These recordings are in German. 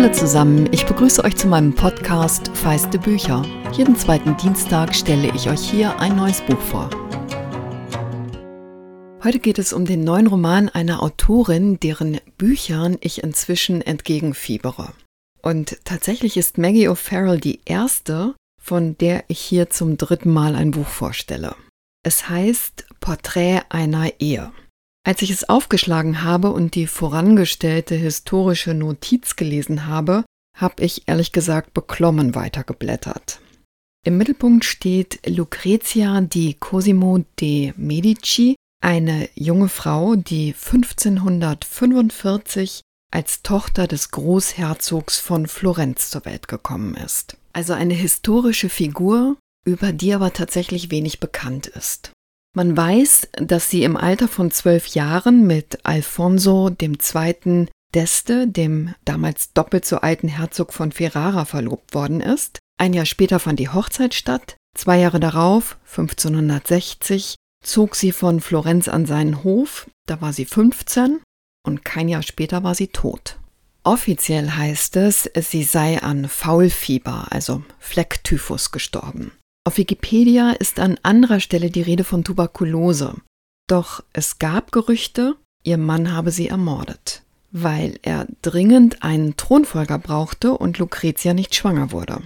Hallo zusammen, ich begrüße euch zu meinem Podcast Feiste Bücher. Jeden zweiten Dienstag stelle ich euch hier ein neues Buch vor. Heute geht es um den neuen Roman einer Autorin, deren Büchern ich inzwischen entgegenfiebere. Und tatsächlich ist Maggie O'Farrell die erste, von der ich hier zum dritten Mal ein Buch vorstelle. Es heißt Porträt einer Ehe. Als ich es aufgeschlagen habe und die vorangestellte historische Notiz gelesen habe, habe ich ehrlich gesagt beklommen weitergeblättert. Im Mittelpunkt steht Lucrezia di Cosimo de Medici, eine junge Frau, die 1545 als Tochter des Großherzogs von Florenz zur Welt gekommen ist. Also eine historische Figur, über die aber tatsächlich wenig bekannt ist. Man weiß, dass sie im Alter von zwölf Jahren mit Alfonso II. d'Este, dem damals doppelt so alten Herzog von Ferrara, verlobt worden ist. Ein Jahr später fand die Hochzeit statt. Zwei Jahre darauf, 1560, zog sie von Florenz an seinen Hof. Da war sie 15 und kein Jahr später war sie tot. Offiziell heißt es, sie sei an Faulfieber, also Flecktyphus, gestorben. Auf Wikipedia ist an anderer Stelle die Rede von Tuberkulose. Doch es gab Gerüchte, ihr Mann habe sie ermordet, weil er dringend einen Thronfolger brauchte und Lucretia nicht schwanger wurde.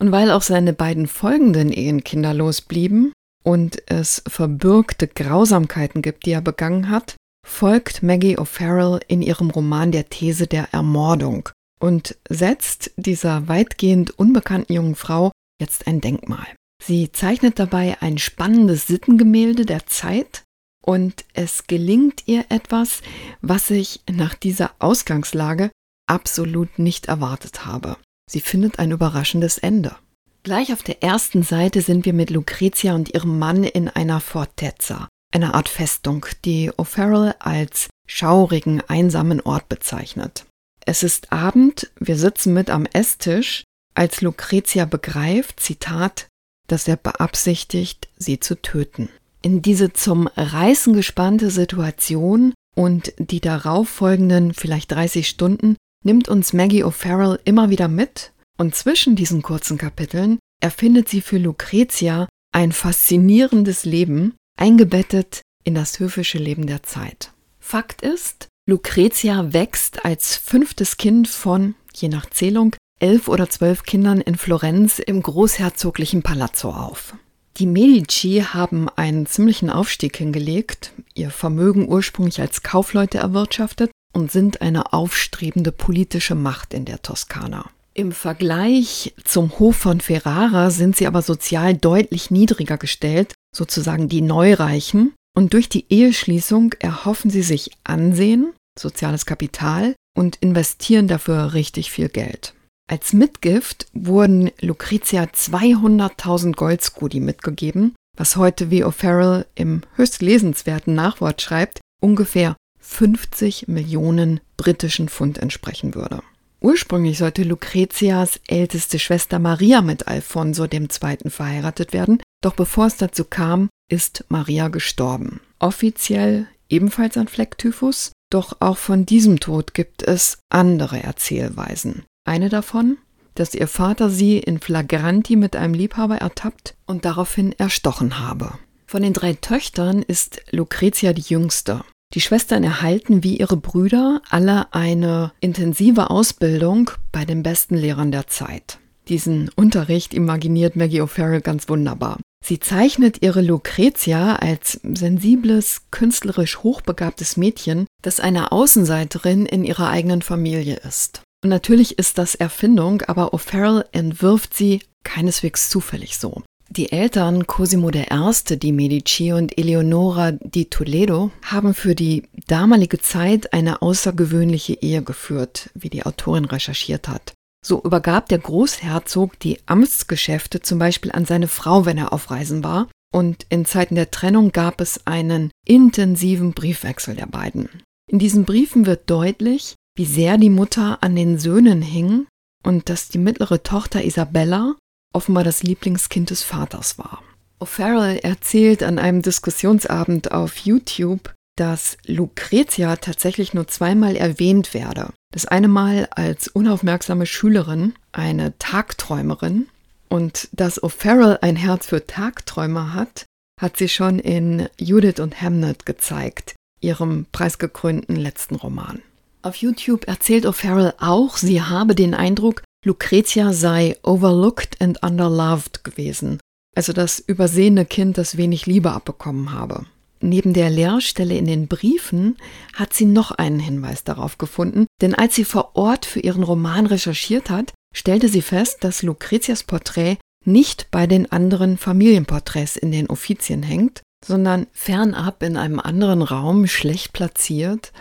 Und weil auch seine beiden folgenden Ehen kinderlos blieben und es verbürgte Grausamkeiten gibt, die er begangen hat, folgt Maggie O'Farrell in ihrem Roman der These der Ermordung und setzt dieser weitgehend unbekannten jungen Frau jetzt ein Denkmal. Sie zeichnet dabei ein spannendes Sittengemälde der Zeit und es gelingt ihr etwas, was ich nach dieser Ausgangslage absolut nicht erwartet habe. Sie findet ein überraschendes Ende. Gleich auf der ersten Seite sind wir mit Lucretia und ihrem Mann in einer Fortezza, einer Art Festung, die O'Farrell als schaurigen, einsamen Ort bezeichnet. Es ist Abend, wir sitzen mit am Esstisch, als Lucretia begreift, Zitat, dass er beabsichtigt, sie zu töten. In diese zum Reißen gespannte Situation und die darauf folgenden vielleicht 30 Stunden nimmt uns Maggie O'Farrell immer wieder mit und zwischen diesen kurzen Kapiteln erfindet sie für Lucretia ein faszinierendes Leben, eingebettet in das höfische Leben der Zeit. Fakt ist, Lucretia wächst als fünftes Kind von, je nach Zählung, elf oder zwölf Kindern in Florenz im großherzoglichen Palazzo auf. Die Medici haben einen ziemlichen Aufstieg hingelegt, ihr Vermögen ursprünglich als Kaufleute erwirtschaftet und sind eine aufstrebende politische Macht in der Toskana. Im Vergleich zum Hof von Ferrara sind sie aber sozial deutlich niedriger gestellt, sozusagen die Neureichen, und durch die Eheschließung erhoffen sie sich Ansehen, soziales Kapital und investieren dafür richtig viel Geld. Als Mitgift wurden Lucretia 200.000 Goldscudi mitgegeben, was heute wie O'Farrell im höchst lesenswerten Nachwort schreibt, ungefähr 50 Millionen britischen Pfund entsprechen würde. Ursprünglich sollte Lucretias älteste Schwester Maria mit Alfonso II. verheiratet werden, doch bevor es dazu kam, ist Maria gestorben. Offiziell ebenfalls an Flecktyphus, doch auch von diesem Tod gibt es andere Erzählweisen. Eine davon, dass ihr Vater sie in Flagranti mit einem Liebhaber ertappt und daraufhin erstochen habe. Von den drei Töchtern ist Lucretia die jüngste. Die Schwestern erhalten wie ihre Brüder alle eine intensive Ausbildung bei den besten Lehrern der Zeit. Diesen Unterricht imaginiert Maggie O'Farrell ganz wunderbar. Sie zeichnet ihre Lucretia als sensibles, künstlerisch hochbegabtes Mädchen, das eine Außenseiterin in ihrer eigenen Familie ist. Und natürlich ist das Erfindung, aber O'Farrell entwirft sie keineswegs zufällig so. Die Eltern Cosimo I. di Medici und Eleonora di Toledo haben für die damalige Zeit eine außergewöhnliche Ehe geführt, wie die Autorin recherchiert hat. So übergab der Großherzog die Amtsgeschäfte zum Beispiel an seine Frau, wenn er auf Reisen war, und in Zeiten der Trennung gab es einen intensiven Briefwechsel der beiden. In diesen Briefen wird deutlich, wie sehr die Mutter an den Söhnen hing und dass die mittlere Tochter Isabella offenbar das Lieblingskind des Vaters war. O'Farrell erzählt an einem Diskussionsabend auf YouTube, dass Lucretia tatsächlich nur zweimal erwähnt werde. Das eine Mal als unaufmerksame Schülerin, eine Tagträumerin. Und dass O'Farrell ein Herz für Tagträumer hat, hat sie schon in Judith und Hamnet gezeigt, ihrem preisgekrönten letzten Roman. Auf YouTube erzählt O'Farrell auch, sie habe den Eindruck, Lucretia sei overlooked and underloved gewesen, also das übersehene Kind, das wenig Liebe abbekommen habe. Neben der Leerstelle in den Briefen hat sie noch einen Hinweis darauf gefunden, denn als sie vor Ort für ihren Roman recherchiert hat, stellte sie fest, dass Lucretias Porträt nicht bei den anderen Familienporträts in den Offizien hängt, sondern fernab in einem anderen Raum schlecht platziert.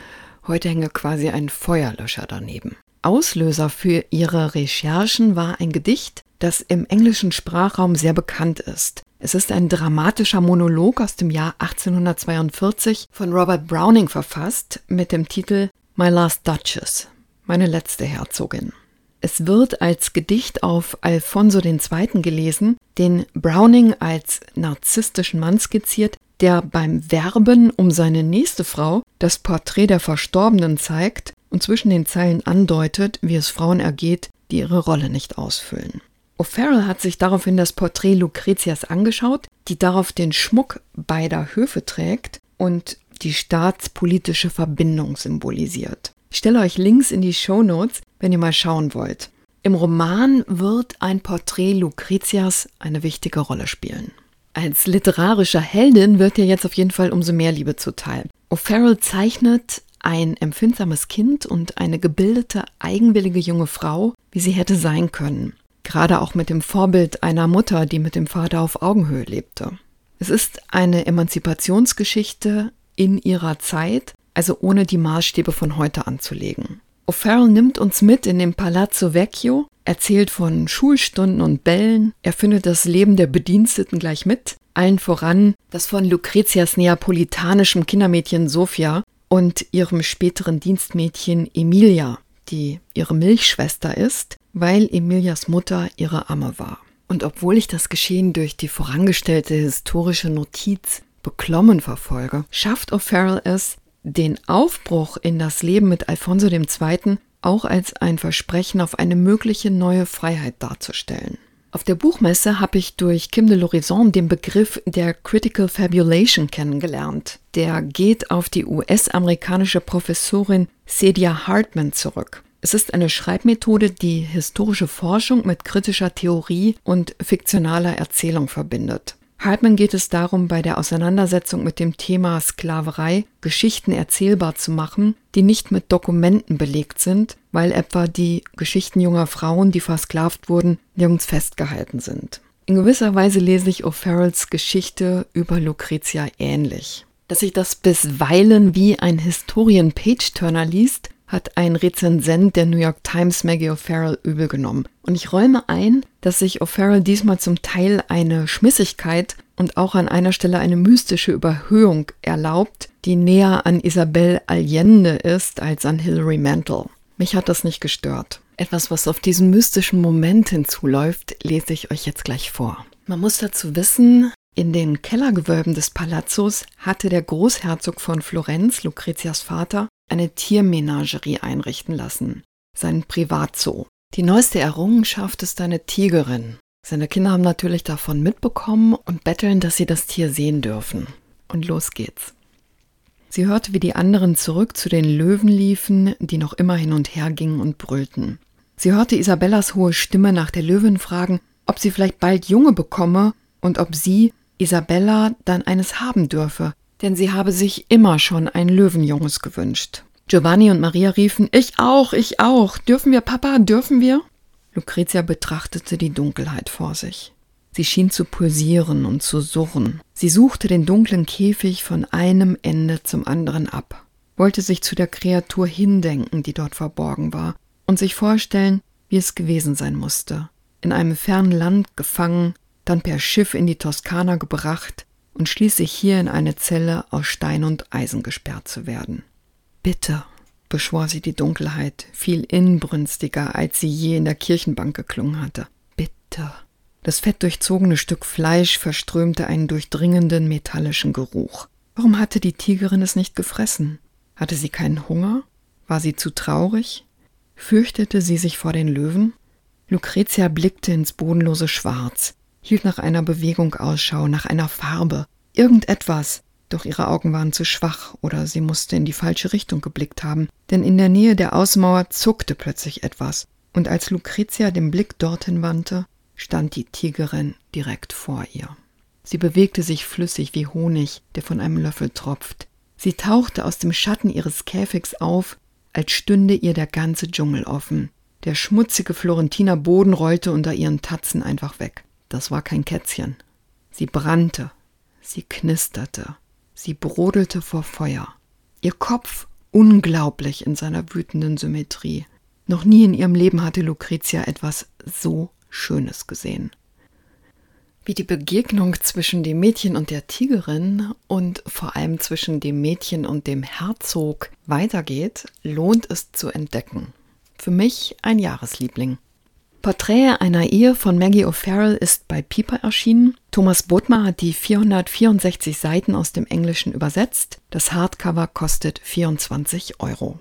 Heute hänge quasi ein Feuerlöscher daneben. Auslöser für ihre Recherchen war ein Gedicht, das im englischen Sprachraum sehr bekannt ist. Es ist ein dramatischer Monolog aus dem Jahr 1842 von Robert Browning verfasst mit dem Titel My Last Duchess, meine letzte Herzogin. Es wird als Gedicht auf Alfonso II. gelesen, den Browning als narzisstischen Mann skizziert, der beim Werben um seine nächste Frau das Porträt der Verstorbenen zeigt und zwischen den Zeilen andeutet, wie es Frauen ergeht, die ihre Rolle nicht ausfüllen. O'Farrell hat sich daraufhin das Porträt Lucretias angeschaut, die darauf den Schmuck beider Höfe trägt und die staatspolitische Verbindung symbolisiert. Ich stelle euch Links in die Show Notes, wenn ihr mal schauen wollt. Im Roman wird ein Porträt Lucretias eine wichtige Rolle spielen. Als literarischer Heldin wird ihr jetzt auf jeden Fall umso mehr Liebe zuteil. O'Farrell zeichnet ein empfindsames Kind und eine gebildete, eigenwillige junge Frau, wie sie hätte sein können gerade auch mit dem Vorbild einer Mutter, die mit dem Vater auf Augenhöhe lebte. Es ist eine Emanzipationsgeschichte in ihrer Zeit, also ohne die Maßstäbe von heute anzulegen. O'Farrell nimmt uns mit in den Palazzo Vecchio, erzählt von Schulstunden und Bällen, er findet das Leben der Bediensteten gleich mit, allen voran das von Lucretias neapolitanischem Kindermädchen Sophia und ihrem späteren Dienstmädchen Emilia, die ihre Milchschwester ist, weil Emilias Mutter ihre Amme war. Und obwohl ich das Geschehen durch die vorangestellte historische Notiz beklommen verfolge, schafft O'Farrell es, den Aufbruch in das Leben mit Alfonso II. auch als ein Versprechen auf eine mögliche neue Freiheit darzustellen. Auf der Buchmesse habe ich durch Kim de l'Horizon den Begriff der Critical Fabulation kennengelernt. Der geht auf die US-amerikanische Professorin Cedia Hartman zurück. Es ist eine Schreibmethode, die historische Forschung mit kritischer Theorie und fiktionaler Erzählung verbindet. Hartman geht es darum, bei der Auseinandersetzung mit dem Thema Sklaverei Geschichten erzählbar zu machen, die nicht mit Dokumenten belegt sind, weil etwa die Geschichten junger Frauen, die versklavt wurden, nirgends festgehalten sind. In gewisser Weise lese ich O'Farrells Geschichte über Lucretia ähnlich. Dass sich das bisweilen wie ein Historien-Page-Turner liest, hat ein Rezensent der New York Times Maggie O'Farrell übel genommen. Und ich räume ein, dass sich O'Farrell diesmal zum Teil eine Schmissigkeit und auch an einer Stelle eine mystische Überhöhung erlaubt, die näher an Isabel Allende ist als an Hilary Mantel. Mich hat das nicht gestört. Etwas, was auf diesen mystischen Moment hinzuläuft, lese ich euch jetzt gleich vor. Man muss dazu wissen, in den Kellergewölben des Palazzos hatte der Großherzog von Florenz, Lucretias Vater, eine Tiermenagerie einrichten lassen, sein Privatzoo. Die neueste Errungenschaft ist eine Tigerin. Seine Kinder haben natürlich davon mitbekommen und betteln, dass sie das Tier sehen dürfen. Und los geht's. Sie hörte, wie die anderen zurück zu den Löwen liefen, die noch immer hin und her gingen und brüllten. Sie hörte Isabellas hohe Stimme nach der Löwin fragen, ob sie vielleicht bald Junge bekomme und ob sie, Isabella, dann eines haben dürfe, denn sie habe sich immer schon ein Löwenjunges gewünscht. Giovanni und Maria riefen, ich auch, ich auch. Dürfen wir, Papa, dürfen wir? Lucretia betrachtete die Dunkelheit vor sich. Sie schien zu pulsieren und zu surren. Sie suchte den dunklen Käfig von einem Ende zum anderen ab, wollte sich zu der Kreatur hindenken, die dort verborgen war, und sich vorstellen, wie es gewesen sein musste. In einem fernen Land gefangen, dann per Schiff in die Toskana gebracht, und schließlich hier in eine Zelle aus Stein und Eisen gesperrt zu werden. Bitte, beschwor sie die Dunkelheit, viel inbrünstiger, als sie je in der Kirchenbank geklungen hatte. Bitte. Das fettdurchzogene Stück Fleisch verströmte einen durchdringenden metallischen Geruch. Warum hatte die Tigerin es nicht gefressen? Hatte sie keinen Hunger? War sie zu traurig? Fürchtete sie sich vor den Löwen? Lucretia blickte ins bodenlose Schwarz, hielt nach einer Bewegung Ausschau, nach einer Farbe, irgendetwas, doch ihre Augen waren zu schwach oder sie musste in die falsche Richtung geblickt haben, denn in der Nähe der Außenmauer zuckte plötzlich etwas, und als Lucretia den Blick dorthin wandte, stand die Tigerin direkt vor ihr. Sie bewegte sich flüssig wie Honig, der von einem Löffel tropft. Sie tauchte aus dem Schatten ihres Käfigs auf, als stünde ihr der ganze Dschungel offen. Der schmutzige Florentiner Boden rollte unter ihren Tatzen einfach weg. Das war kein Kätzchen. Sie brannte, sie knisterte, sie brodelte vor Feuer. Ihr Kopf unglaublich in seiner wütenden Symmetrie. Noch nie in ihrem Leben hatte Lucretia etwas so Schönes gesehen. Wie die Begegnung zwischen dem Mädchen und der Tigerin und vor allem zwischen dem Mädchen und dem Herzog weitergeht, lohnt es zu entdecken. Für mich ein Jahresliebling. Porträt einer Ehe von Maggie O'Farrell ist bei Piper erschienen. Thomas Bodmer hat die 464 Seiten aus dem Englischen übersetzt. Das Hardcover kostet 24 Euro.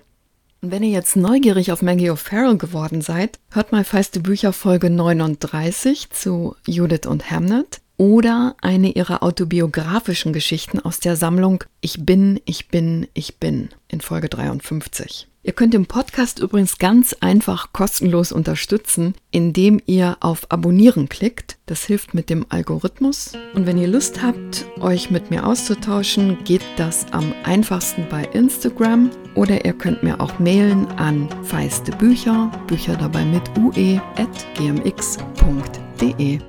Und wenn ihr jetzt neugierig auf Maggie O'Farrell geworden seid, hört mal Feiste Bücher Folge 39 zu Judith und Hamnet oder eine ihrer autobiografischen Geschichten aus der Sammlung Ich bin, ich bin, ich bin in Folge 53. Ihr könnt den Podcast übrigens ganz einfach kostenlos unterstützen, indem ihr auf Abonnieren klickt. Das hilft mit dem Algorithmus. Und wenn ihr Lust habt, euch mit mir auszutauschen, geht das am einfachsten bei Instagram oder ihr könnt mir auch mailen an feiste Bücher, Bücher dabei mit ue, at gmx.de.